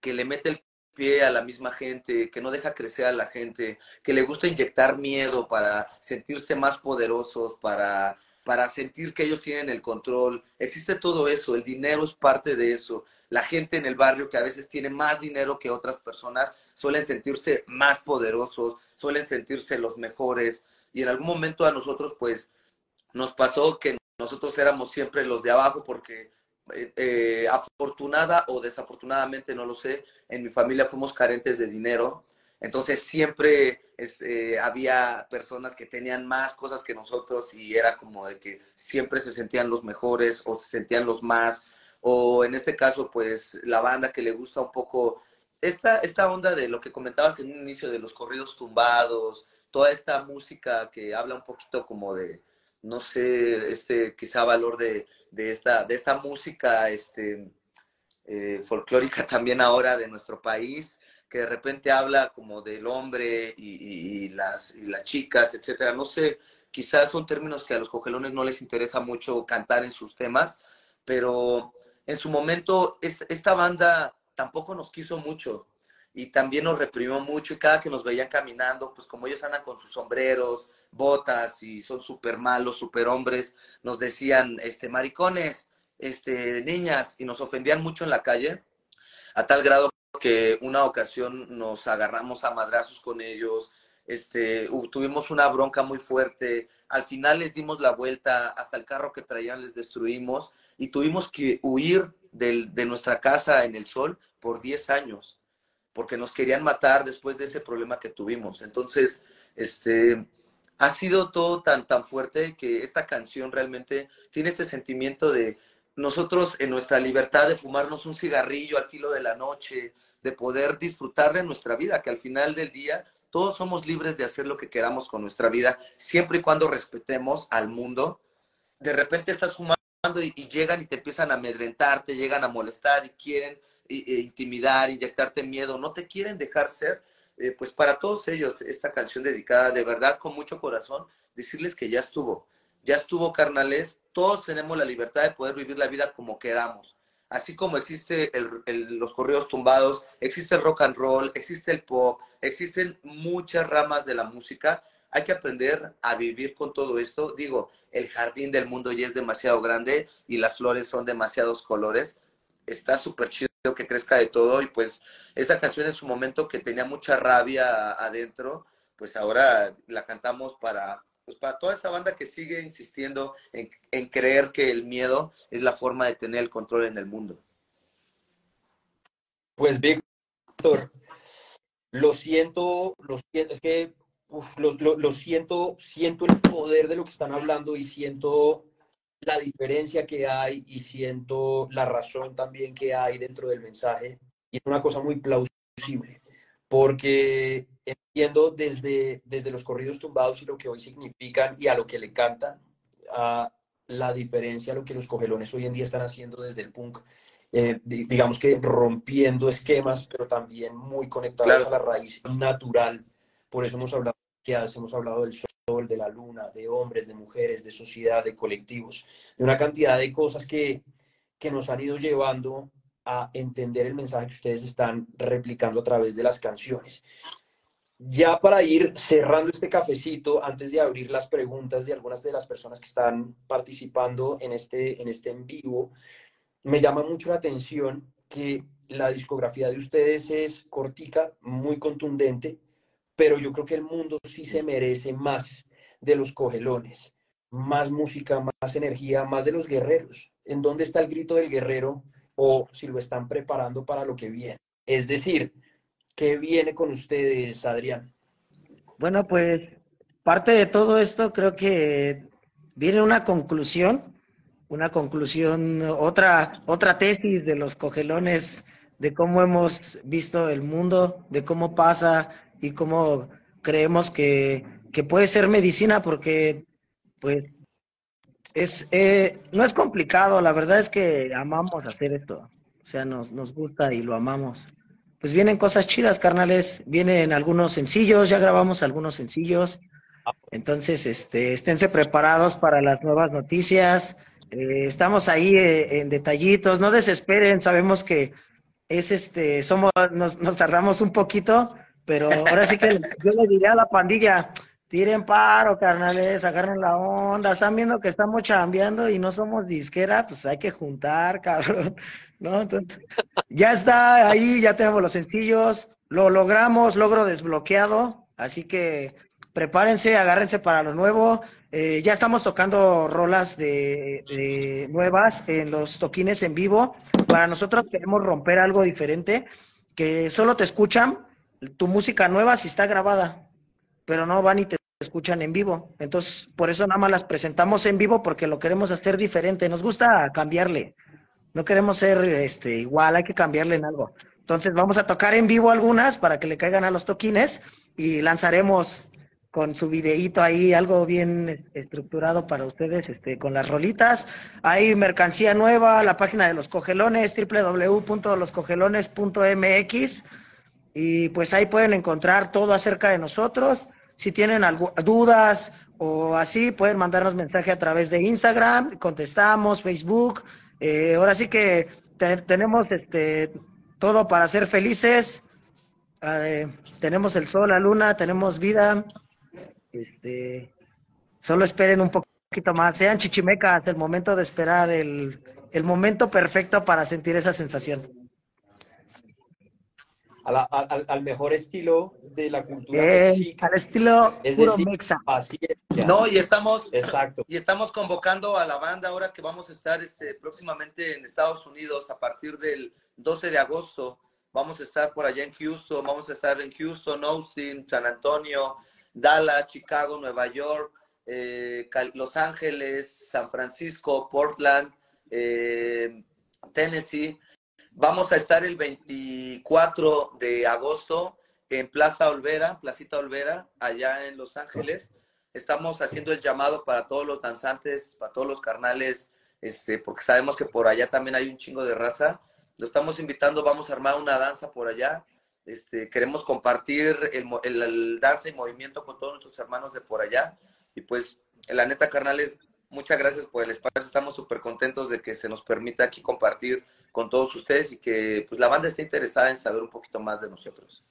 B: que le mete el pie a la misma gente, que no deja crecer a la gente, que le gusta inyectar miedo para sentirse más poderosos, para para sentir que ellos tienen el control. Existe todo eso, el dinero es parte de eso. La gente en el barrio que a veces tiene más dinero que otras personas suelen sentirse más poderosos, suelen sentirse los mejores. Y en algún momento a nosotros pues nos pasó que nosotros éramos siempre los de abajo porque eh, eh, afortunada o desafortunadamente, no lo sé, en mi familia fuimos carentes de dinero. Entonces siempre eh, había personas que tenían más cosas que nosotros y era como de que siempre se sentían los mejores o se sentían los más. O en este caso, pues la banda que le gusta un poco esta, esta onda de lo que comentabas en un inicio de los corridos tumbados, toda esta música que habla un poquito como de, no sé, este quizá valor de, esta, de esta música este, eh, folclórica también ahora de nuestro país, que de repente habla como del hombre y, las, las chicas, etcétera. No sé, quizás son términos que a los cogelones no les interesa mucho cantar en sus temas, pero en su momento esta banda tampoco nos quiso mucho y también nos reprimió mucho y cada que nos veían caminando, pues como ellos andan con sus sombreros, botas y son súper malos, súper hombres, nos decían, este, maricones, este, niñas, y nos ofendían mucho en la calle, a tal grado que una ocasión nos agarramos a madrazos con ellos, este, tuvimos una bronca muy fuerte, al final les dimos la vuelta, hasta el carro que traían les destruimos y tuvimos que huir de nuestra casa en el sol por 10 años, porque nos querían matar después de ese problema que tuvimos. Entonces, este, ha sido todo tan, tan fuerte que esta canción realmente tiene este sentimiento de nosotros en nuestra libertad de fumarnos un cigarrillo al filo de la noche, de poder disfrutar de nuestra vida, que al final del día todos somos libres de hacer lo que queramos con nuestra vida, siempre y cuando respetemos al mundo. De repente estás fumando y, llegan y te empiezan a amedrentar, te llegan a molestar y quieren e, intimidar, inyectarte miedo, no te quieren dejar ser eh, pues para todos ellos, esta canción dedicada de verdad con mucho corazón, decirles que ya estuvo, ya estuvo carnales, todos tenemos la libertad de poder vivir la vida como queramos. Así como existe los correos tumbados, existe el rock and roll, existe el pop, existen muchas ramas de la música, hay que aprender a vivir con todo esto. Digo, el jardín del mundo ya es demasiado grande y las flores son demasiados colores. Está súper chido que crezca de todo y pues esa canción en su momento que tenía mucha rabia adentro, pues ahora la cantamos para, pues para toda esa banda que sigue insistiendo en, en creer que el miedo es la forma de tener el control en el mundo.
A: Pues Víctor, lo siento, lo siento, es que lo, lo, siento, siento el poder de lo que están hablando y siento la diferencia que hay y siento la razón también que hay dentro del mensaje. Y es una cosa muy plausible, porque entiendo desde, desde los corridos tumbados y lo que hoy significan y a lo que le cantan, a la diferencia a lo que los cogelones hoy en día están haciendo desde el punk. Eh, digamos que rompiendo esquemas, pero también muy conectados a la raíz natural. Por eso hemos hablado, hemos hablado del de la luna, de hombres, de mujeres, de sociedad, de colectivos, de una cantidad de cosas que, que nos han ido llevando a entender el mensaje que ustedes están replicando a través de las canciones. Ya para ir cerrando este cafecito, antes de abrir las preguntas de algunas de las personas que están participando en este en, este en vivo, me llama mucho la atención que la discografía de ustedes es cortica, muy contundente, pero yo creo que el mundo sí se merece más de los cogelones, más música, más energía, más de los guerreros. ¿En dónde está el grito del guerrero? O si lo están preparando para lo que viene. Es decir, ¿qué viene con ustedes, Adrián?
C: Bueno, pues parte de todo esto creo que viene una conclusión, una conclusión, otra, otra tesis de los cogelones, de cómo hemos visto el mundo, de cómo pasa y cómo creemos que, puede ser medicina porque pues es, eh, no es complicado, la verdad es que amamos hacer esto, o sea, nos, nos gusta y lo amamos. Pues vienen cosas chidas, carnales, vienen algunos sencillos, ya grabamos algunos sencillos, entonces este, esténse preparados para las nuevas noticias, eh, estamos ahí eh, en detallitos, no desesperen, sabemos que es este, somos, nos tardamos un poquito, pero ahora sí que yo le diría a la pandilla, Tiren paro, carnales, agarren la onda. Están viendo que estamos chambeando y no somos disquera, pues hay que juntar, cabrón. ¿No? Entonces, ya está ahí, ya tenemos los sencillos. Lo logramos, logro desbloqueado. Así que prepárense, agárrense para lo nuevo. Eh, ya estamos tocando rolas de, nuevas en los toquines en vivo. Para nosotros queremos romper algo diferente, que solo te escuchan tu música nueva si está grabada, pero no van y te escuchan en vivo. Entonces, por eso nada más las presentamos en vivo porque lo queremos hacer diferente. Nos gusta cambiarle. No queremos ser este, igual, hay que cambiarle en algo. Entonces, vamos a tocar en vivo algunas para que le caigan a los toquines y lanzaremos con su videíto ahí, algo bien estructurado para ustedes, este, con las rolitas. Hay mercancía nueva, la página de los cogelones, www.loscogelones.mx. Y pues ahí pueden encontrar todo acerca de nosotros. Si tienen dudas o así, pueden mandarnos mensaje a través de Instagram, contestamos, Facebook. Eh, ahora sí que tenemos este todo para ser felices. Eh, tenemos el sol, la luna, tenemos vida. Este, solo esperen un poquito más. Sean chichimecas, el momento de esperar, el, el momento perfecto para sentir esa sensación
A: al, mejor estilo de la cultura
C: eh, al estilo
A: es puro mexa.
B: No, y estamos, Exacto. y estamos convocando a la banda ahora que vamos a estar este, próximamente en Estados Unidos a partir del 12 de agosto. Vamos a estar por allá en Houston, vamos a estar en Houston, Austin, San Antonio, Dallas, Chicago, Nueva York, eh, Los Ángeles, San Francisco, Portland, eh, Tennessee. Vamos a estar el 24 de agosto en Plaza Olvera, Placita Olvera, allá en Los Ángeles. Estamos haciendo el llamado para todos los danzantes, para todos los carnales, este, porque sabemos que por allá también hay un chingo de raza. Lo estamos invitando, vamos a armar una danza por allá. Este, queremos compartir el, el danza y movimiento con todos nuestros hermanos de por allá. Y pues, la neta, carnales, muchas gracias por el espacio. Estamos súper contentos de que se nos permita aquí compartir con todos ustedes y que pues, la banda esté interesada en saber un poquito más de nosotros.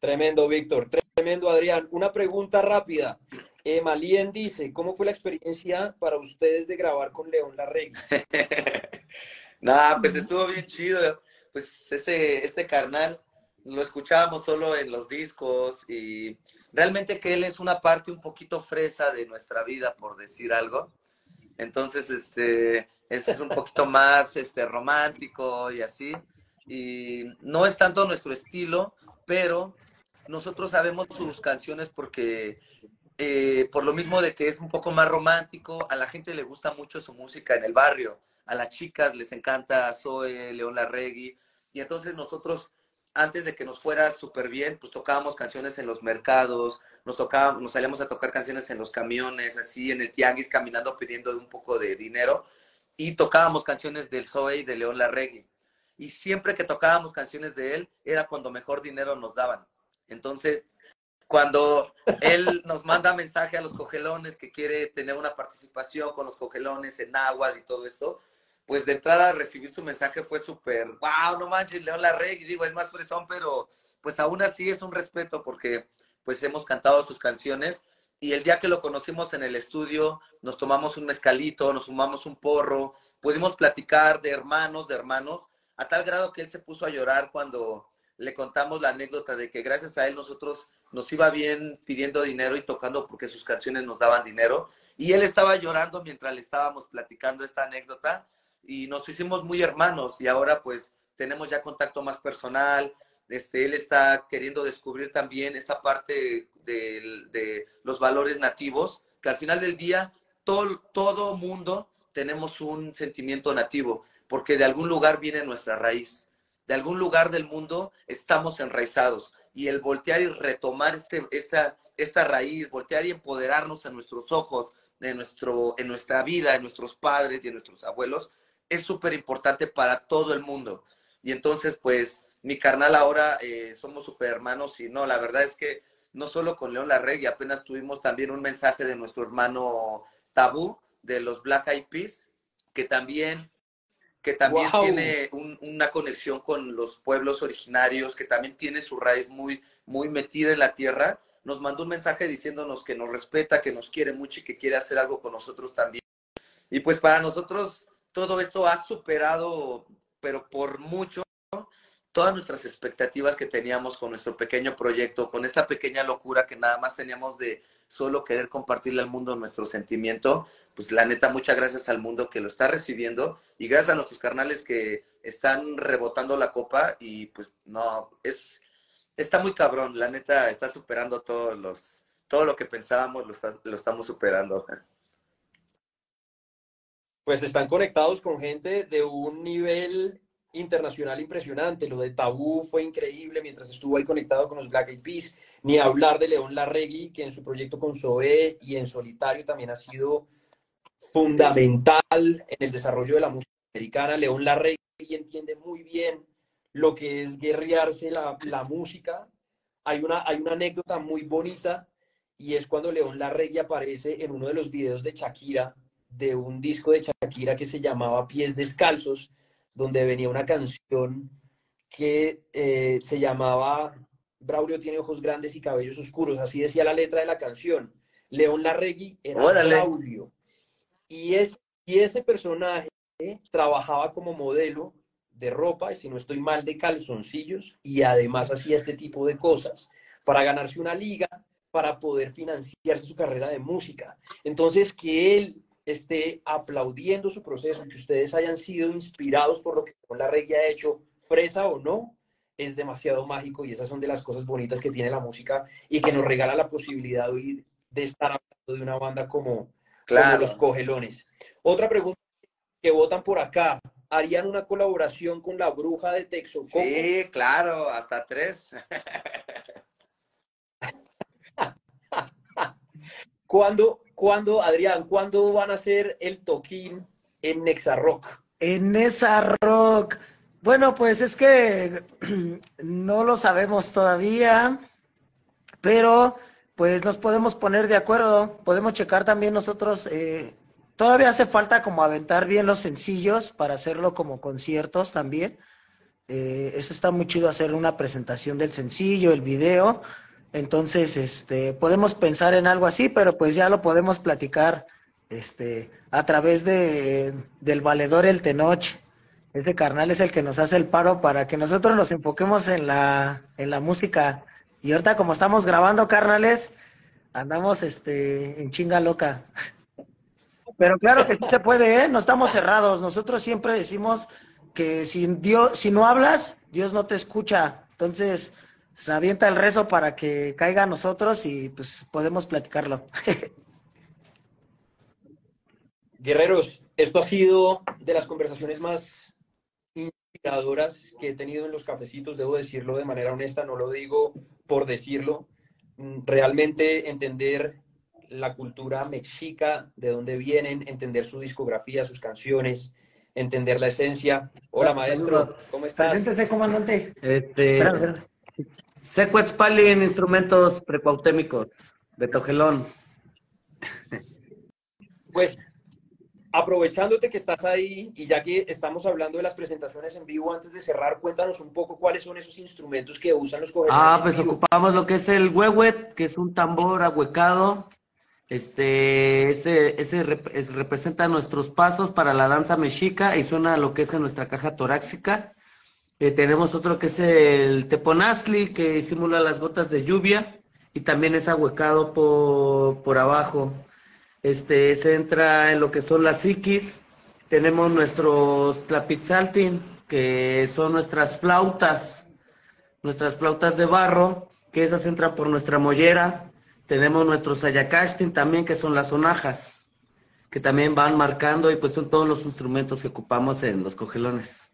A: Tremendo, Víctor. Tremendo, Adrián. Una pregunta rápida. Eh, Malien dice, ¿cómo fue la experiencia para ustedes de grabar con León Larregui?
B: Nada, pues estuvo bien chido. Pues ese, este carnal lo escuchábamos solo en los discos y realmente que él es una parte un poquito fresa de nuestra vida, por decir algo. Entonces, este, es un poquito más este, romántico y así. Y no es tanto nuestro estilo, pero nosotros sabemos sus canciones porque, eh, por lo mismo de que es un poco más romántico, a la gente le gusta mucho su música en el barrio. A las chicas les encanta Zoe, León Larregui. Y entonces nosotros antes de que nos fuera súper bien, pues tocábamos canciones en los mercados, nos tocábamos, nos salíamos a tocar canciones en los camiones, así en el tianguis, caminando pidiendo un poco de dinero, y tocábamos canciones del Zoe y de León Larregui. Y siempre que tocábamos canciones de él, era cuando mejor dinero nos daban. Entonces, cuando él nos manda mensaje a los cogelones que quiere tener una participación con los cogelones en agua y todo esto, pues de entrada recibir su mensaje fue súper, wow, no manches, León Larregui, digo, es más fresón, pero pues aún así es un respeto porque pues hemos cantado sus canciones y el día que lo conocimos en el estudio nos tomamos un mezcalito, nos fumamos un porro, pudimos platicar de hermanos, de hermanos, a tal grado que él se puso a llorar cuando le contamos la anécdota de que gracias a él nosotros nos iba bien pidiendo dinero y tocando porque sus canciones nos daban dinero. Y él estaba llorando mientras le estábamos platicando esta anécdota y nos hicimos muy hermanos y ahora pues tenemos ya contacto más personal. Este, él está queriendo descubrir también esta parte de, de los valores nativos, que al final del día todo, todo mundo tenemos un sentimiento nativo, porque de algún lugar viene nuestra raíz, de algún lugar del mundo estamos enraizados y el voltear y retomar este, esta, esta raíz, voltear y empoderarnos en nuestros ojos, en, nuestro, en nuestra vida, en nuestros padres y en nuestros abuelos, es súper importante para todo el mundo. Y entonces, pues, mi carnal ahora eh, somos súper hermanos y no, la verdad es que no solo con León Larregui, apenas tuvimos también un mensaje de nuestro hermano Tabú de los Black Eyed Peas, que también, que también tiene una conexión con los pueblos originarios, que también tiene su raíz muy, muy metida en la tierra. nos mandó un mensaje diciéndonos que nos respeta, que nos quiere mucho y que quiere hacer algo con nosotros también. Y pues para nosotros todo esto ha superado, pero por mucho, todas nuestras expectativas que teníamos con nuestro pequeño proyecto, con esta pequeña locura que nada más teníamos de solo querer compartirle al mundo nuestro sentimiento, pues la neta, muchas gracias al mundo que lo está recibiendo y gracias a nuestros carnales que están rebotando la copa y pues no, es, está muy cabrón, la neta está superando todos los, todo lo que pensábamos, lo, lo estamos superando.
A: Pues están conectados con gente de un nivel internacional impresionante. Lo de Tabú fue increíble mientras estuvo ahí conectado con los Black Eyed Peas. Ni hablar de León Larregui, que en su proyecto con Zoé y en solitario también ha sido fundamental en el desarrollo de la música americana. León Larregui entiende muy bien lo que es guerrearse la, la música. Hay una, hay una anécdota muy bonita y es cuando León Larregui aparece en uno de los videos de Shakira, de un disco de Shakira que se llamaba Pies Descalzos, donde venía una canción que eh, se llamaba Braulio tiene ojos grandes y cabellos oscuros, así decía la letra de la canción. León Larregui era Braulio. Y, es, y ese personaje trabajaba como modelo de ropa, y si no estoy mal, de calzoncillos, y además hacía este tipo de cosas para ganarse una liga, para poder financiarse su carrera de música. Entonces, que él esté aplaudiendo su proceso, que ustedes hayan sido inspirados por lo que con la reggae ha hecho, fresa o no, es demasiado mágico y esas son de las cosas bonitas que tiene la música y que nos regala la posibilidad de, estar hablando de una banda como, Los Cogelones. Otra pregunta que votan por acá. ¿Harían una colaboración con la bruja de Texoco?
B: Sí, claro, hasta tres.
A: ¿Cuándo, ¿Cuándo, Adrián, cuándo van a hacer el toquín en Nexa Rock?
C: En Nexa Rock. Bueno, pues es que no lo sabemos todavía, pero pues nos podemos poner de acuerdo. Podemos checar también nosotros. Eh, todavía hace falta como aventar bien los sencillos para hacerlo como conciertos también. Eh, eso está muy chido hacer una presentación del sencillo, el video entonces, este, podemos pensar en algo así, pero pues ya lo podemos platicar este, a través de, del valedor El Tenoch. Ese carnal es el que nos hace el paro para que nosotros nos enfoquemos en la, en la música. Y ahorita como estamos grabando, carnales, andamos este, en chinga loca. Pero claro que sí se puede, ¿eh? No estamos cerrados. Nosotros siempre decimos que Dios, si no hablas, Dios no te escucha. Entonces, se avienta el rezo para que caiga a nosotros y pues podemos platicarlo.
A: Guerreros, esto ha sido de las conversaciones más inspiradoras que he tenido en los cafecitos, debo decirlo de manera honesta, no lo digo por decirlo. Mm, realmente entender la cultura mexica, de dónde vienen, entender su discografía, sus canciones, entender la esencia. Hola, maestro, ¿cómo estás?
C: Preséntese, comandante.
D: Este, en instrumentos precuautémicos de Togelón.
A: Pues, aprovechándote que estás ahí y ya que estamos hablando de las presentaciones en vivo, antes de cerrar, cuéntanos un poco cuáles son esos instrumentos que usan los cogelones.
D: Ah, pues ocupamos lo que es el huehuet, que es un tambor ahuecado. Este, ese, ese representa nuestros pasos para la danza mexica y suena lo que es en nuestra caja torácica. Eh, tenemos otro que es el teponazli, que simula las gotas de lluvia y también es ahuecado por, por abajo. Este, se entra en lo que son las psiquis. Tenemos nuestros tlapitzaltin, que son nuestras flautas, nuestras flautas de barro, que esas entran por nuestra mollera. Tenemos nuestros ayacashtin también, que son las sonajas, que también van marcando y pues son todos los instrumentos que ocupamos en los cogelones.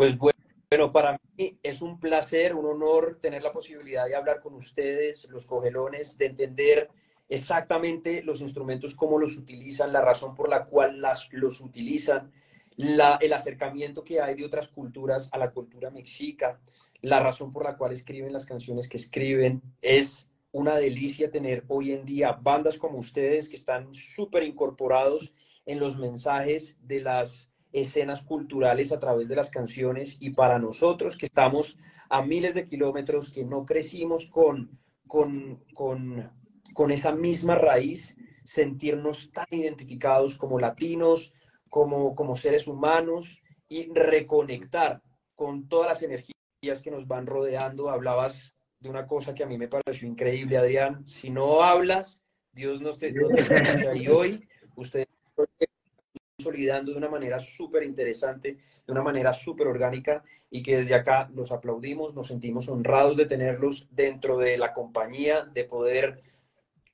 A: Pues bueno, para mí es un placer, un honor tener la posibilidad de hablar con ustedes, los cogelones, de entender exactamente los instrumentos, cómo los utilizan, la razón por la cual las, los utilizan, el acercamiento que hay de otras culturas a la cultura mexica, la razón por la cual escriben las canciones que escriben. Es una delicia tener hoy en día bandas como ustedes que están súper incorporados en los mensajes de las escenas culturales a través de las canciones y para nosotros que estamos a miles de kilómetros, que no crecimos con, con, con, con esa misma raíz, sentirnos tan identificados como latinos, como, como seres humanos y reconectar con todas las energías que nos van rodeando. Hablabas de una cosa que a mí me pareció increíble, Adrián. Si no hablas, Dios nos te. Y hoy ustedes consolidando de una manera súper interesante, de una manera súper orgánica y que desde acá los aplaudimos, nos sentimos honrados de tenerlos dentro de la compañía, de poder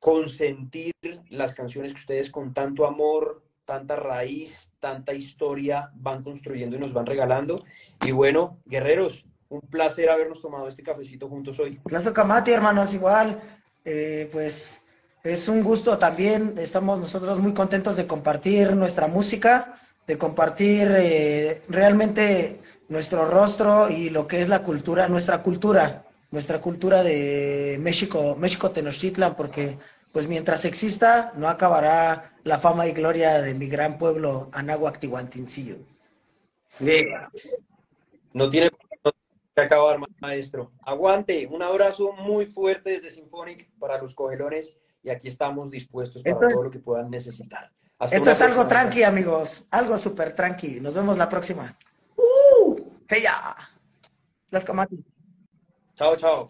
A: consentir las canciones que ustedes con tanto amor, tanta raíz, tanta historia van construyendo y nos van regalando. Y bueno, guerreros, un placer habernos tomado este cafecito juntos hoy.
C: Plazo Camati, hermanos, igual. Eh, pues es un gusto también. Estamos nosotros muy contentos de compartir nuestra música, de compartir eh, realmente nuestro rostro y lo que es la cultura, nuestra cultura, nuestra cultura de México, México Tenochtitlan, porque pues mientras exista, no acabará la fama y gloria de mi gran pueblo, Anáhuac Tihuantincillo.
A: No tiene que acabar, maestro. Aguante, un abrazo muy fuerte desde Symphonic para los cogelones y aquí estamos dispuestos para todo lo que puedan necesitar.
C: esto es algo tranqui, amigos, algo súper tranqui. Nos vemos la próxima. ¡Uh! ¡Hey ya! Las comatis.
A: Chao, chao.